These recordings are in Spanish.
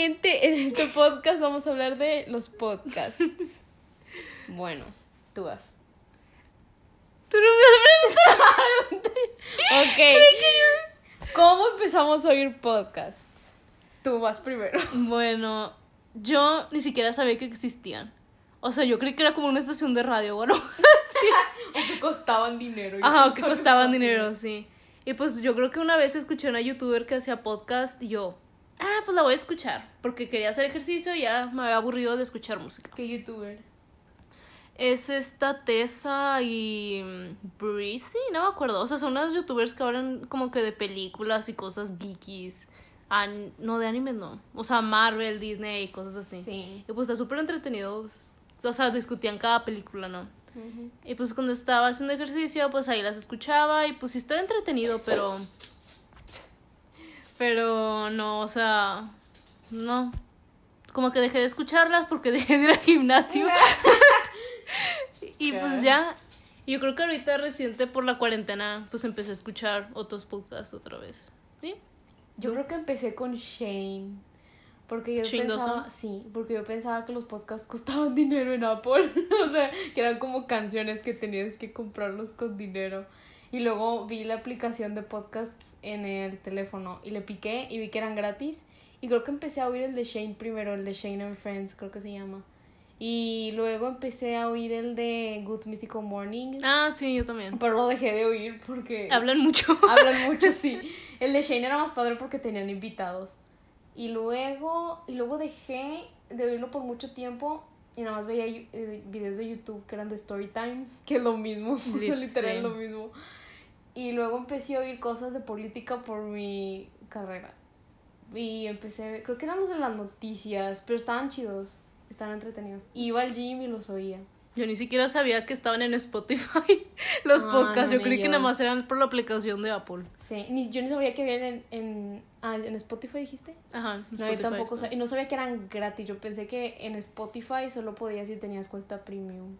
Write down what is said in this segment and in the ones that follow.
gente? En este podcast vamos a hablar de los podcasts. Bueno, tú vas. Tú no me has Ok. ¿Cómo empezamos a oír podcasts? Tú vas primero. Bueno, yo ni siquiera sabía que existían. O sea, yo creí que era como una estación de radio, bueno. O que costaban dinero. Ajá, o que costaban dinero, sí. Y pues yo creo que una vez escuché a una youtuber que hacía podcast y yo, ah, pues la voy a escuchar. Porque quería hacer ejercicio y ya me había aburrido de escuchar música. ¿Qué youtuber? Es esta Tessa y Breezy, no me acuerdo. O sea, son unas youtubers que hablan como que de películas y cosas geekies. An- no, de animes no. O sea, Marvel, Disney y cosas así. Sí. Y pues está súper entretenido. O sea, discutían cada película, ¿no? Y pues cuando estaba haciendo ejercicio, pues ahí las escuchaba y pues sí estaba entretenido, pero... Pero no, o sea, no. Como que dejé de escucharlas porque dejé de ir al gimnasio. y pues ya. Yo creo que ahorita reciente por la cuarentena, pues empecé a escuchar otros podcasts otra vez. ¿Sí? Yo creo que empecé con Shane. Porque yo Shane pensaba, Dawson. sí, porque yo pensaba que los podcasts costaban dinero en Apple. o sea, que eran como canciones que tenías que comprarlos con dinero. Y luego vi la aplicación de podcasts en el teléfono y le piqué y vi que eran gratis. Y creo que empecé a oír el de Shane primero, el de Shane and Friends, creo que se llama. Y luego empecé a oír el de Good Mythical Morning. Ah, sí, yo también. Pero lo dejé de oír porque... Hablan mucho. Hablan mucho, sí. El de Shane era más padre porque tenían invitados. Y luego, y luego dejé de oírlo por mucho tiempo y nada más veía eh, videos de YouTube que eran de Storytime, que es lo mismo, Lit- literal sí. lo mismo. Y luego empecé a oír cosas de política por mi carrera. Y empecé a ver, creo que eran los de las noticias, pero estaban chidos, estaban entretenidos. Iba al gym y los oía. Yo ni siquiera sabía que estaban en Spotify los Ah, podcasts. no, Yo creí que nada más eran por la aplicación de Apple. Sí, ni, yo ni sabía que habían en, en, ah, en Spotify, dijiste. Ajá. No, Spotify yo tampoco sabía. Y no sabía que eran gratis. Yo pensé que en Spotify solo podías si tenías cuenta premium.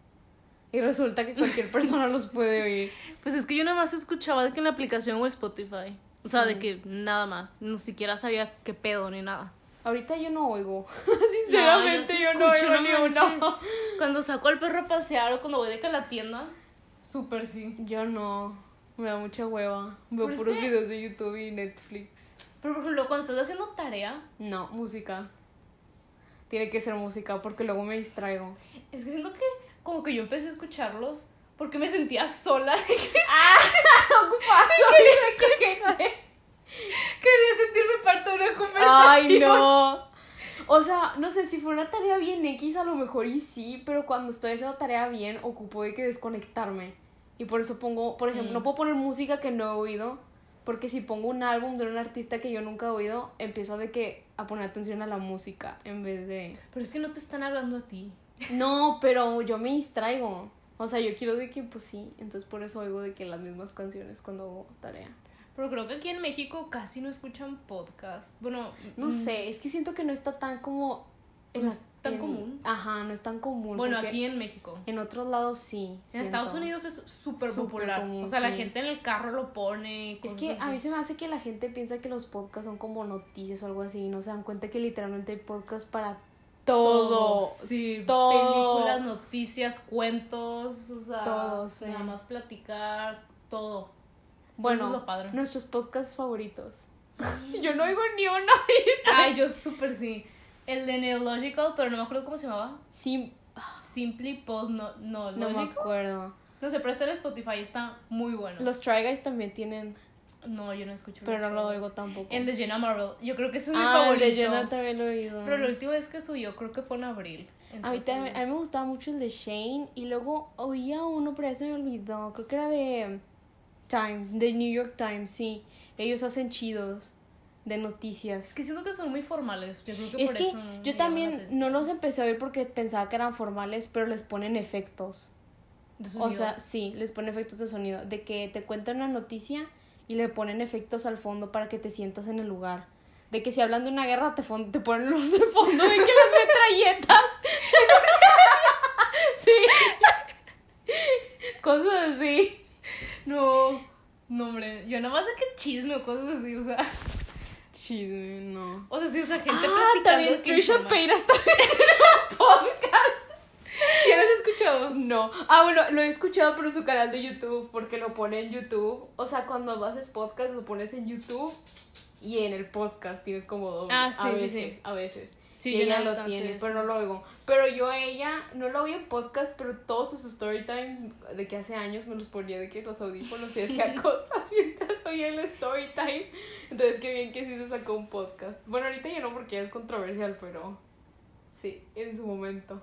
Y resulta que cualquier persona los puede oír. Pues es que yo nada más escuchaba de que en la aplicación o Spotify. O sea, Sí. de que nada más. Ni siquiera sabía qué pedo ni nada. Ahorita yo no oigo. No, Sinceramente, sí yo, no oigo ni manches. uno. Cuando saco al perro a pasear o cuando voy de que a la tienda. Súper sí. Yo no. Me da mucha hueva. Veo Pero es puros que- videos de YouTube y Netflix. Pero por ejemplo, cuando estás haciendo tarea, No, música. Tiene que ser música porque luego me distraigo. es que siento que como que yo empecé a escucharlos porque me sentía sola. Quería sentirme parte de una conversación. Ay, no. O sea, no sé, si fue una tarea bien X, a lo mejor y sí, pero cuando estoy haciendo tarea bien, ocupo de que desconectarme. Y por eso pongo, por ejemplo, Mm. no puedo poner música que no he oído, porque si pongo un álbum de un artista que yo nunca he oído, empiezo de que a poner atención a la música en vez de... Pero es que no te están hablando a ti. No, pero yo me distraigo. O sea, yo quiero de que, pues sí, entonces por eso oigo de que las mismas canciones cuando hago tarea. Pero creo que aquí en México casi no escuchan podcast. Bueno, No mm, sé, es que siento que no está tan como... No es tan común. Ajá, no es tan común. Bueno, aquí en México. En otros lados sí. En siento. Estados Unidos es súper popular. común, o sea, la gente en el carro lo pone. Es que así. a mí se me hace que la gente piensa que los podcasts son como noticias o algo así y no se dan cuenta que literalmente hay podcasts para todo. Sí, todo. películas, noticias, cuentos, o sea, Todo, sí. nada más platicar, todo. Bueno, es lo padre. nuestros podcasts favoritos. Yo no oigo ni uno. Ay, yo súper sí. El de Neological, pero no me acuerdo cómo se llamaba. Sí, Simply Pod no, no, no me acuerdo. No sé, pero está en Spotify, está muy bueno. Los Try Guys también tienen, No, yo no escucho pero no lo oigo tampoco. El de Jenna Marvel, yo creo que ese es mi ah, favorito. el de Jenna también lo he oído. Pero la última vez que subió, creo que fue en abril. A mí, Entonces, también- a mí me gustaba mucho el de Shane y luego oía uno, pero ya se me olvidó. Creo que era de Times, de New York Times, sí. Ellos hacen chidos de noticias. Es que siento que son muy formales. Yo creo que Es por que eso no yo también no los empecé a oír porque pensaba que eran formales, pero les ponen efectos. De O sonido. sea, sí, les ponen efectos de sonido. De que te cuentan una noticia y le ponen efectos al fondo para que te sientas en el lugar. De que si hablan de una guerra te, te ponen los de fondo de que las metralletas. sí. Cosas así. No, no, hombre. Yo nada más de que chisme o cosas así, o sea. Chisme, no. O sea, sí, o sea, gente Ah, platicando. también Trisha. Paytas también un podcast. ¿Ya lo escuchado? No. Ah, bueno, lo he escuchado por su canal de YouTube, porque lo pone en YouTube. O sea, cuando haces podcast, lo pones en YouTube y en el podcast tienes como doble. Ah, sí, a sí, veces, sí. a veces. Sí, y yo ella no lo tiene, pero no lo oigo. Pero yo a ella no la oí en podcast, pero todos sus story times de que hace años me los ponía de que los audífonos y hacía cosas mientras oía el story time. Entonces, qué bien que sí se sacó un podcast. Bueno, ahorita ya no porque ya es controversial, pero sí, en su momento.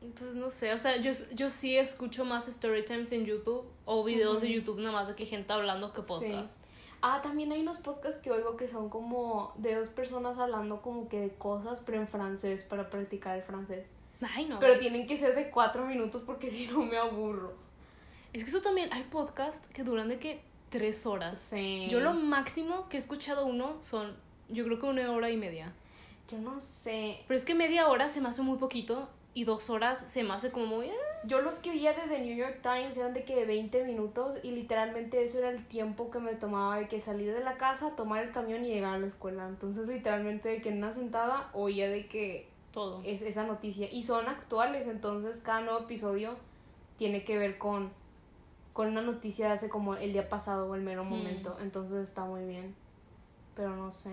Pues no sé, o sea, yo, yo sí escucho más story times en YouTube o videos de. YouTube nada más de que gente hablando que podcast. Ah, también hay unos podcasts que oigo que son como de dos personas hablando como que de cosas, pero en francés, para practicar el francés. Ay, no. Pero tienen que ser de cuatro minutos porque si no me aburro. Es que eso también, hay podcasts que duran de que tres horas. Sí. Yo lo máximo que he escuchado uno son, yo creo que una hora y media. Yo no sé. Pero es que media hora se me hace muy poquito y dos horas se me hace como muy... eh. Yo los que oía de The New York Times eran de que de 20 minutos y literalmente eso era el tiempo que me tomaba de que salir de la casa, tomar el camión y llegar a la escuela. Entonces literalmente de que en una sentada oía de que Todo. es esa noticia y son actuales, entonces cada nuevo episodio tiene que ver con con una noticia de hace como el día pasado o el mero momento, entonces está muy bien. Pero no sé.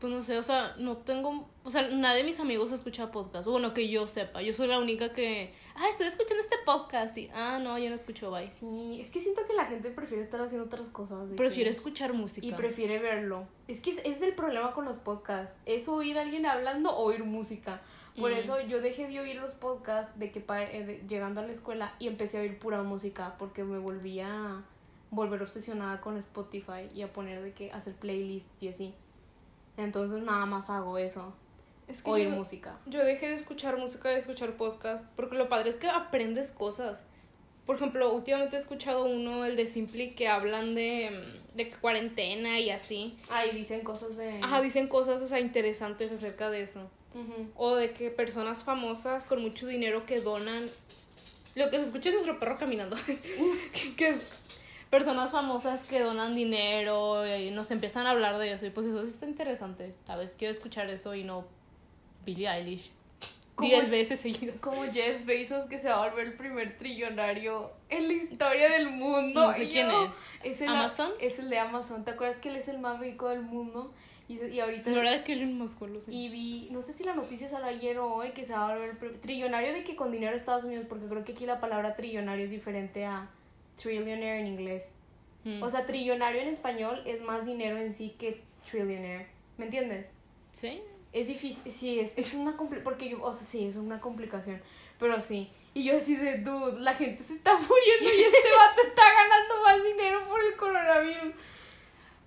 Pues no sé, o sea, no tengo... O sea, nadie de mis amigos escucha podcast. Bueno, que yo sepa. Yo soy la única que... Ah, estoy escuchando este podcast. Y, ah, no, yo no escucho, bye. Sí, es que siento que la gente prefiere estar haciendo otras cosas. que- escuchar música. y prefiere verlo. Es que es, es el problema con los podcasts, es oír a alguien hablando o oír música. Por Mm. eso yo dejé de oír los podcasts de que pa- eh, de- llegando a la escuela y empecé a oír pura música porque me volvía a volver obsesionada con Spotify y a poner de que hacer playlists y así. Entonces nada más hago eso, Es que oír yo- música. Yo dejé de escuchar música y de escuchar podcast porque lo padre es que aprendes cosas. Por ejemplo, últimamente he escuchado uno, el de Simply, que hablan de, de cuarentena y así. Ahí dicen cosas de... Ajá, dicen cosas o sea, interesantes acerca de eso. O de que personas famosas con mucho dinero que donan. Lo que se escucha es nuestro perro caminando. que es personas famosas que donan dinero y nos empiezan a hablar de eso. Y pues eso sí está interesante. A veces quiero escuchar eso y no Billie Eilish. Diez veces seguidas. Como Jeff Bezos que se va a volver el primer trillonario en la historia del mundo. No sé Y quién yo- es. Es el, ¿Amazon? Es el de Amazon. ¿Te acuerdas que él es el más rico del mundo? Y, y ahorita... No era de que Elon Musk o algo así. Y vi, no sé si la noticia salió ayer o hoy, que se va a volver el trillonario de que con dinero Estados Unidos, porque creo que aquí la palabra trillonario es diferente a trillionaire en inglés. Mm. O sea, trillonario en español es más dinero en sí que trillionaire. ¿Me entiendes? ¿Sí? Es difícil, sí, es, es una porque yo, o sea, sí, es una complicación, pero sí. Y yo así de, dude, la gente se está muriendo y este vato está ganando más dinero por el coronavirus.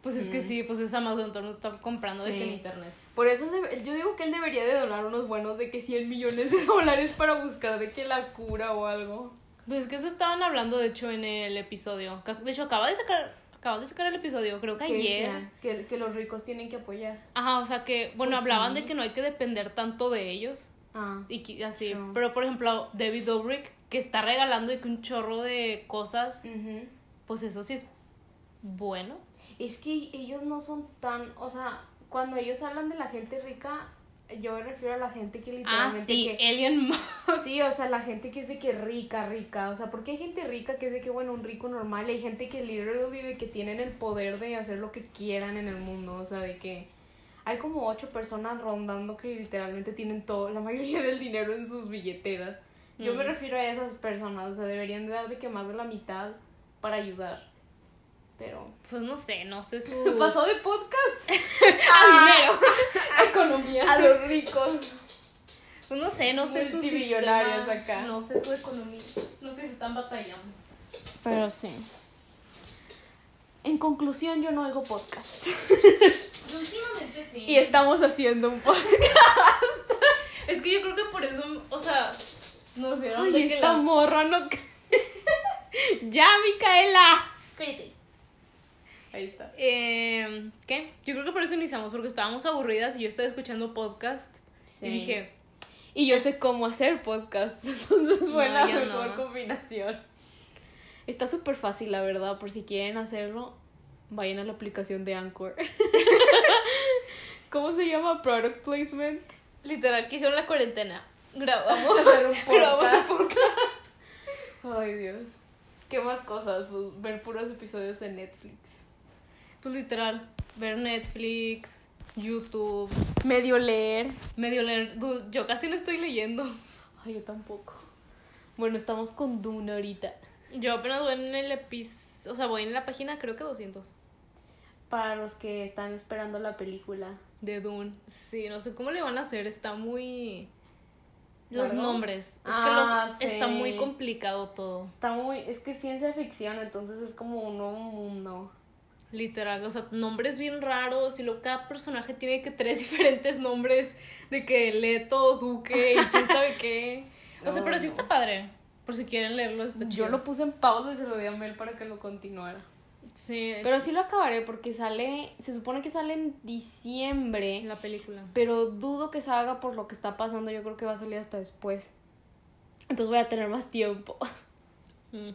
Pues es que sí, pues es Amazon, todo está comprando de que en Sí. internet. Por eso yo digo que él debería de donar unos buenos de que 100 millones de dólares para buscar de que la cura o algo. Pues es que eso estaban hablando, de hecho, en el episodio. De hecho, acaba de sacar, acaba de sacar el episodio, creo que Que ayer. Que, que los ricos tienen que apoyar. Ajá, o sea que, bueno, Pues hablaban sí. de que no hay que depender tanto de ellos. Ah, Y que- así. Pero, por ejemplo, David Dobrik, que está regalando de que un chorro de cosas, pues eso sí es bueno. Es que ellos no son tan, o sea, cuando ellos hablan de la gente rica, yo me refiero a la gente que Ah, literalmente sí, que- Alien Musk. Sí, o sea, la gente que es de que rica, rica, o sea, porque hay gente rica que es de que, bueno, un rico normal, y hay gente que literally de que tienen el poder de hacer lo que quieran en el mundo, o sea, de que hay como ocho personas rondando que literalmente tienen todo, la mayoría del dinero en sus billeteras. Yo me Mm. refiero a esas personas, o sea, deberían de dar de que más de la mitad para ayudar. Pero... Pues no sé, no sé su. Pasó de podcast a dinero. a economía. A los ricos. Pues no sé, no sé su sistema, acá. No sé su economía. No sé si están batallando. Pero sí. En conclusión, yo no hago podcast. Pues últimamente sí. Y estamos haciendo un podcast. Es que yo creo que por eso, o sea, nos dieron Ay, de que esta la... morra no... ya, Micaela. Cállate. Ahí está. Eh, ¿Qué? Yo creo que por eso iniciamos, porque estábamos aburridas y yo estaba escuchando podcast y dije, Y yo sé cómo hacer podcast. Entonces fue No, la mejor no. combinación. Está súper fácil, la verdad. Por si quieren hacerlo, vayan a la aplicación de Anchor. ¿Cómo se llama? Product placement. Literal, que hicieron la cuarentena. Grabamos, grabamos podcast. Ay, Dios. ¿Qué más cosas? Pues, ver puros episodios de Netflix. Pues literal, ver Netflix, YouTube, Medio leer. medio leer. Dude, yo casi no estoy leyendo. Ay, yo tampoco. Bueno, estamos con Dune ahorita. Yo apenas voy en el epis... O sea, voy en la página, creo que 200. Para los que están esperando la película. De Dune. Sí, no sé cómo le van a hacer. Está muy... Los ¿Largo? nombres. Es Ah, que los... está sí. muy complicado todo. Está muy. Es que es ciencia ficción, entonces es como un nuevo mundo. Literal. O sea, nombres bien raros. Y luego cada personaje tiene que tres diferentes nombres. De que Leto, Duque y quién sabe qué. O sea, No, pero sí está padre. Por si quieren leerlo, está chido. Yo lo puse en pausa y se lo di a Mel para que lo continuara. Sí, Pero sí lo acabaré porque sale. Se supone que sale en diciembre. la película. Pero dudo que salga por lo que está pasando. Yo creo que va a salir hasta después. Entonces voy a tener más tiempo. Mm.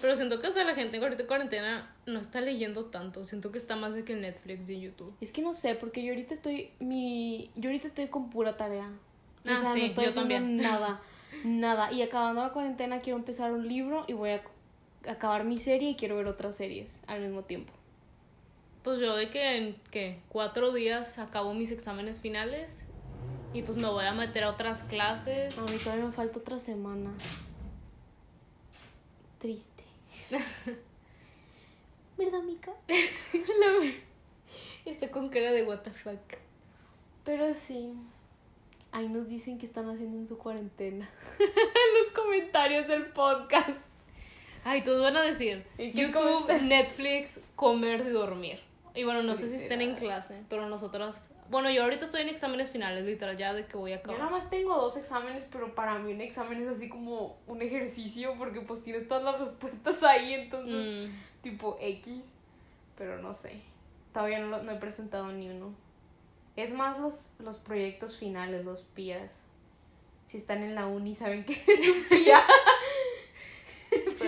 Pero siento que, o sea, la gente ahorita en cuarentena no está leyendo tanto. Siento que está más de que Netflix y YouTube. Es que no sé, porque yo ahorita estoy. Mi. Yo ahorita estoy con pura tarea. O Ah, sea, sí, no estoy haciendo nada. Nada. Y acabando la cuarentena quiero empezar un libro y voy a acabar mi serie y quiero ver otras series al mismo tiempo. Pues yo de que en ¿qué? cuatro días acabo mis exámenes finales. Y pues me voy a meter a otras clases. A mí todavía me falta otra semana. Triste. ¿Verdad, Mica? Estoy con cara de what the fuck. Pero sí. Ahí nos dicen que están haciendo en su cuarentena. en los comentarios del podcast. Ay, todos van a decir ¿Y qué YouTube? Netflix, comer y dormir. Y bueno, no sé si estén en clase, pero nosotros... Bueno, yo ahorita estoy en exámenes finales, literal, ya de que voy a Yo nada acabar. más tengo dos exámenes, pero para mí un examen es así como un ejercicio porque pues tienes todas las respuestas ahí, entonces Mm. tipo X, pero no sé. Todavía no, lo- no he presentado ni uno. Es más los, los proyectos finales, los PIAs. Si están en la uni saben que es un PIA.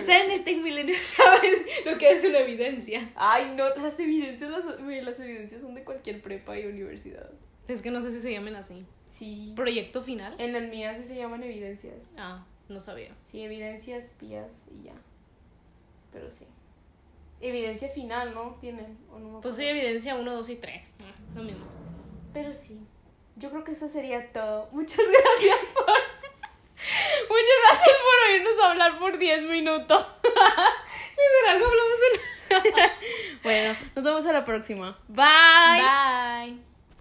En el Tech Milenio saben lo que es una evidencia. Ay, no, las evidencias, las, las evidencias son de cualquier prepa y universidad. Es que no sé si se llaman así. Sí. ¿Proyecto final? En las mías sí se llaman evidencias. Ah, no sabía. Sí, evidencias, pías y ya. Pero sí. Evidencia final, ¿no? Tienen. ¿o no Pues sí, evidencia 1, 2 y 3. Lo mismo. Pero sí. Yo creo que eso sería todo. Muchas gracias por. Por oírnos hablar por 10 minutos. Literal, no hablamos en. bueno, nos vemos a la próxima. Bye. Bye.